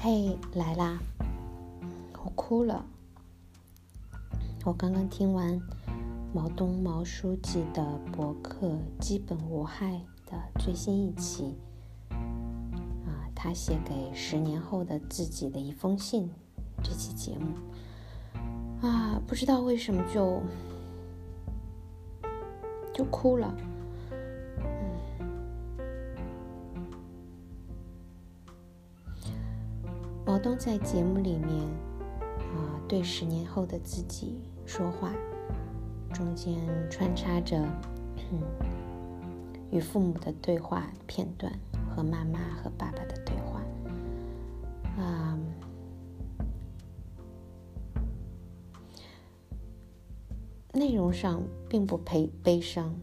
嘿，来啦！我哭了。我刚刚听完毛东毛书记的博客《基本无害》的最新一期，啊，他写给十年后的自己的一封信。这期节目，啊，不知道为什么就就哭了。毛东在节目里面啊，对十年后的自己说话，中间穿插着与父母的对话片段和妈妈和爸爸的对话，啊，内容上并不悲悲伤，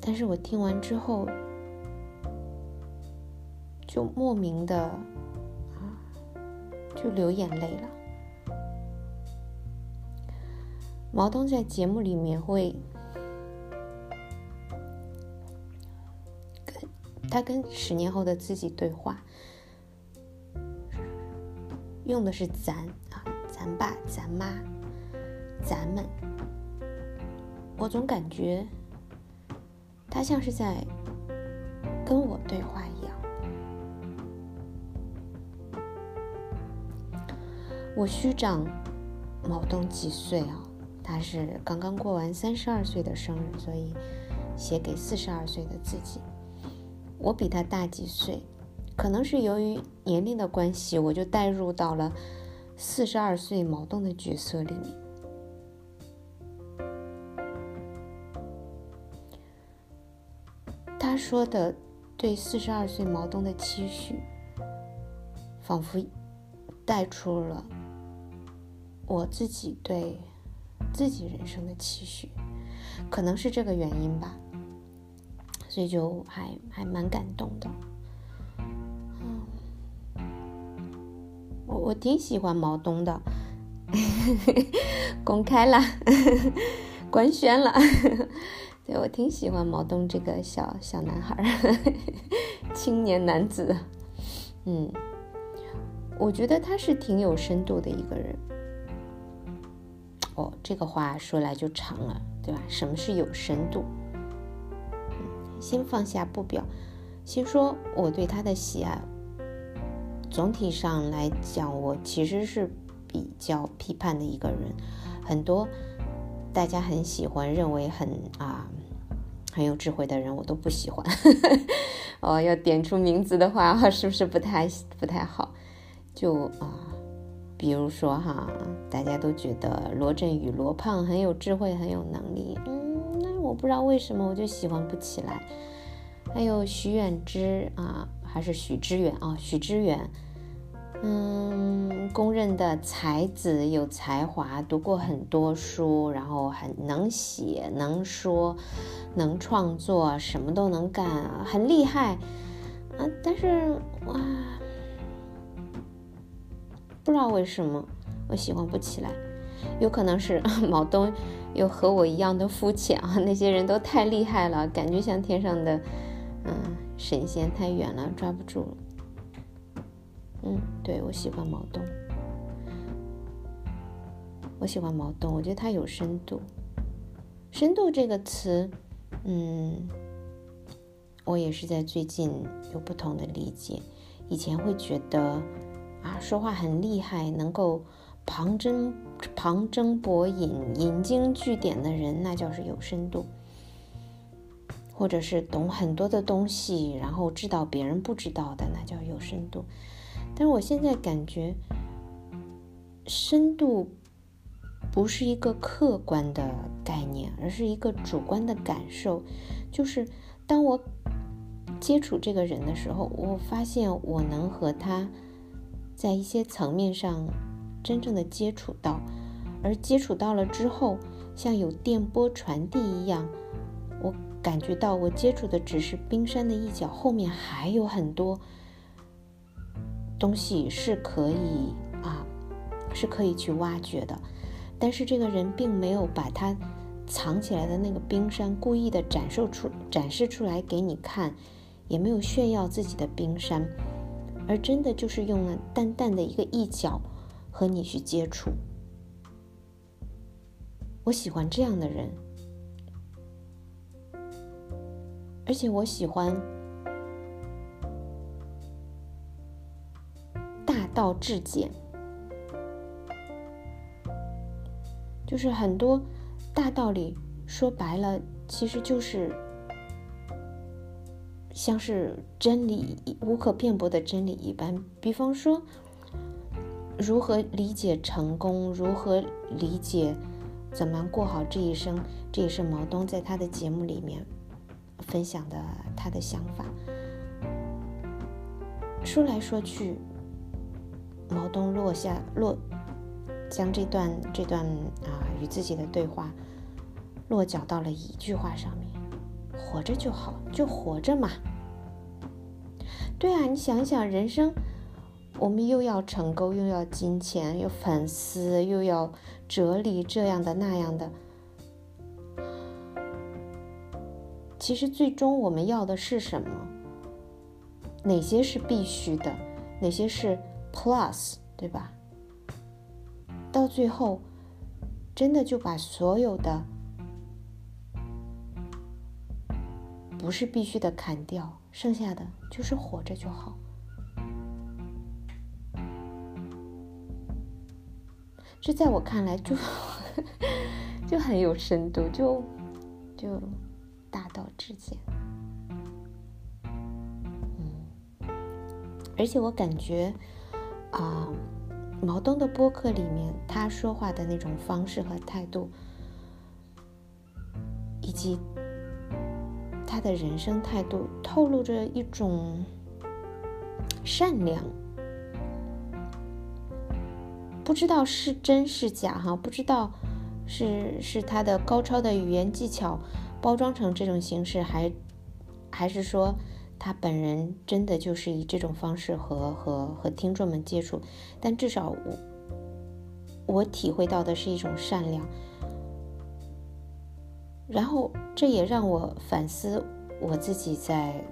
但是我听完之后。就莫名的，就流眼泪了。毛东在节目里面会跟他跟十年后的自己对话，用的是“咱”啊，“咱爸”“咱妈”“咱们”，我总感觉他像是在跟我对话一样。我虚长毛东几岁啊？他是刚刚过完三十二岁的生日，所以写给四十二岁的自己。我比他大几岁，可能是由于年龄的关系，我就带入到了四十二岁毛东的角色里面。他说的对四十二岁毛东的期许，仿佛带出了。我自己对自己人生的期许，可能是这个原因吧，所以就还还蛮感动的。嗯，我我挺喜欢毛东的，公开了，官宣了，对我挺喜欢毛东这个小小男孩，青年男子。嗯，我觉得他是挺有深度的一个人。哦这个话说来就长了，对吧？什么是有深度？先放下不表，先说我对他的喜爱。总体上来讲，我其实是比较批判的一个人。很多大家很喜欢、认为很啊很有智慧的人，我都不喜欢。哦，要点出名字的话，是不是不太不太好？就啊。比如说哈，大家都觉得罗振宇罗胖很有智慧，很有能力。嗯，那我不知道为什么我就喜欢不起来。还有徐远之啊，还是许知远啊？许知远，嗯，公认的才子，有才华，读过很多书，然后很能写、能说、能创作，什么都能干，很厉害啊。但是哇。不知道为什么我喜欢不起来，有可能是 毛东又和我一样的肤浅啊！那些人都太厉害了，感觉像天上的嗯神仙，太远了抓不住。嗯，对我喜欢毛东，我喜欢毛东，我觉得他有深度。深度这个词，嗯，我也是在最近有不同的理解，以前会觉得。啊，说话很厉害，能够旁征旁征博引、引经据典的人，那叫是有深度；或者是懂很多的东西，然后知道别人不知道的，那叫有深度。但是我现在感觉，深度不是一个客观的概念，而是一个主观的感受。就是当我接触这个人的时候，我发现我能和他。在一些层面上，真正的接触到，而接触到了之后，像有电波传递一样，我感觉到我接触的只是冰山的一角，后面还有很多东西是可以啊，是可以去挖掘的。但是这个人并没有把他藏起来的那个冰山故意的展示出展示出来给你看，也没有炫耀自己的冰山。而真的就是用了淡淡的一个一角和你去接触。我喜欢这样的人，而且我喜欢大道至简，就是很多大道理，说白了其实就是像是真理无可辩驳的真理一般。比方说，如何理解成功，如何理解。怎么过好这一生？这也是毛东在他的节目里面分享的他的想法。说来说去，毛东落下落，将这段这段啊与自己的对话落脚到了一句话上面：活着就好，就活着嘛。对啊，你想想，人生。我们又要成功，又要金钱，又粉丝，又要哲理，这样的那样的。其实最终我们要的是什么？哪些是必须的？哪些是 plus，对吧？到最后，真的就把所有的不是必须的砍掉，剩下的就是活着就好。这在我看来就 就很有深度，就就大道至简。嗯，而且我感觉啊，毛东的播客里面他说话的那种方式和态度，以及他的人生态度，透露着一种善良。不知道是真是假哈，不知道是是他的高超的语言技巧包装成这种形式，还还是说他本人真的就是以这种方式和和和听众们接触？但至少我我体会到的是一种善良，然后这也让我反思我自己在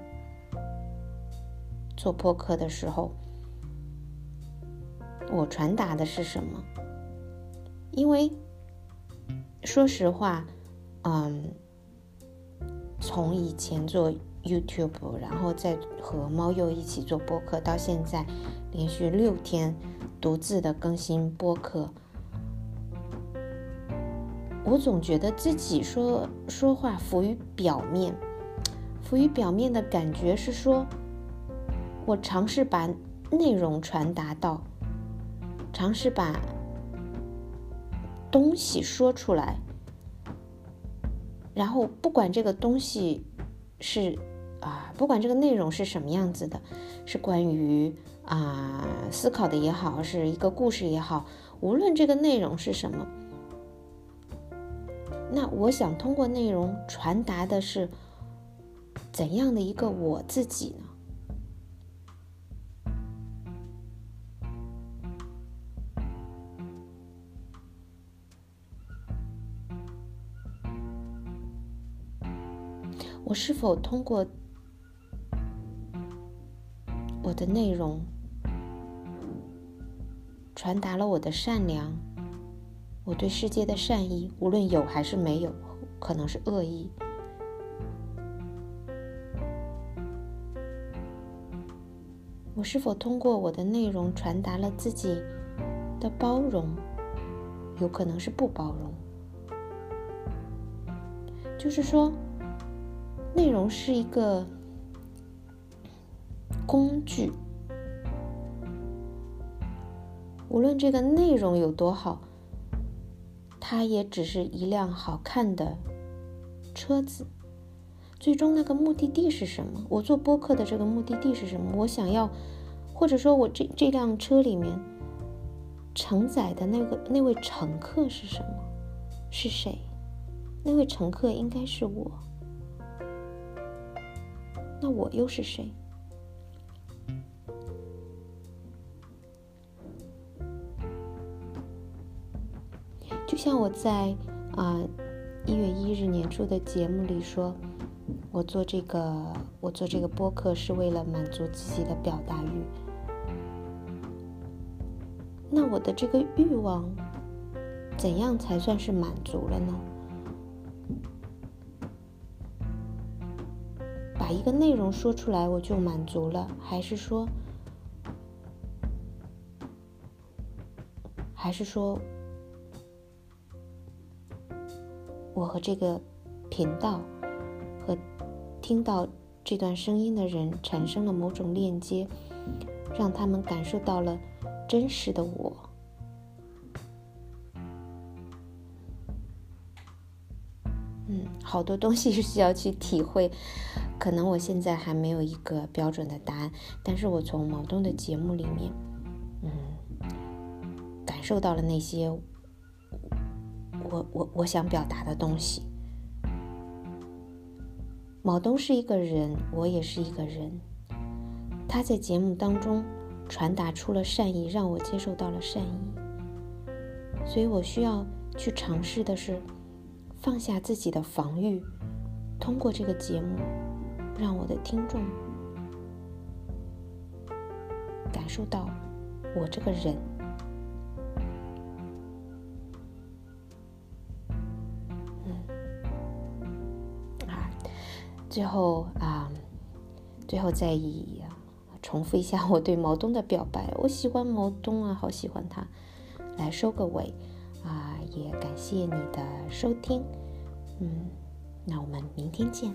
做播客的时候。我传达的是什么？因为说实话，嗯，从以前做 YouTube，然后再和猫鼬一起做播客，到现在连续六天独自的更新播客，我总觉得自己说说话浮于表面，浮于表面的感觉是说，我尝试把内容传达到。尝试把东西说出来，然后不管这个东西是啊，不管这个内容是什么样子的，是关于啊思考的也好，是一个故事也好，无论这个内容是什么，那我想通过内容传达的是怎样的一个我自己呢？我是否通过我的内容传达了我的善良，我对世界的善意，无论有还是没有，可能是恶意。我是否通过我的内容传达了自己的包容，有可能是不包容。就是说。内容是一个工具，无论这个内容有多好，它也只是一辆好看的车子。最终那个目的地是什么？我做播客的这个目的地是什么？我想要，或者说我这这辆车里面承载的那个那位乘客是什么？是谁？那位乘客应该是我。那我又是谁？像我在啊一月一日年初的节目里说，我做这个我做这个播客是为了满足自己的表达欲。那我的这个欲望，怎样才算是满足了呢？把一个内容说出来我就满足了，还是说，还是说，我和这个频道和听到这段声音的人产生了某种链接，让他们感受到了真实的我。嗯，好多东西是需要去体会。可能我现在还没有一个标准的答案，但是我从毛东的节目里面，嗯，感受到了那些我我我想表达的东西。毛东是一个人，我也是一个人。他在节目当中传达出了善意，让我接受到了善意，所以我需要去尝试的是放下自己的防御，通过这个节目。让我的听众感受到我这个人，最后啊，最后再以重复一下我对毛东的表白，我喜欢毛东啊，好喜欢他，来收个尾啊，也感谢你的收听，嗯，那我们明天见。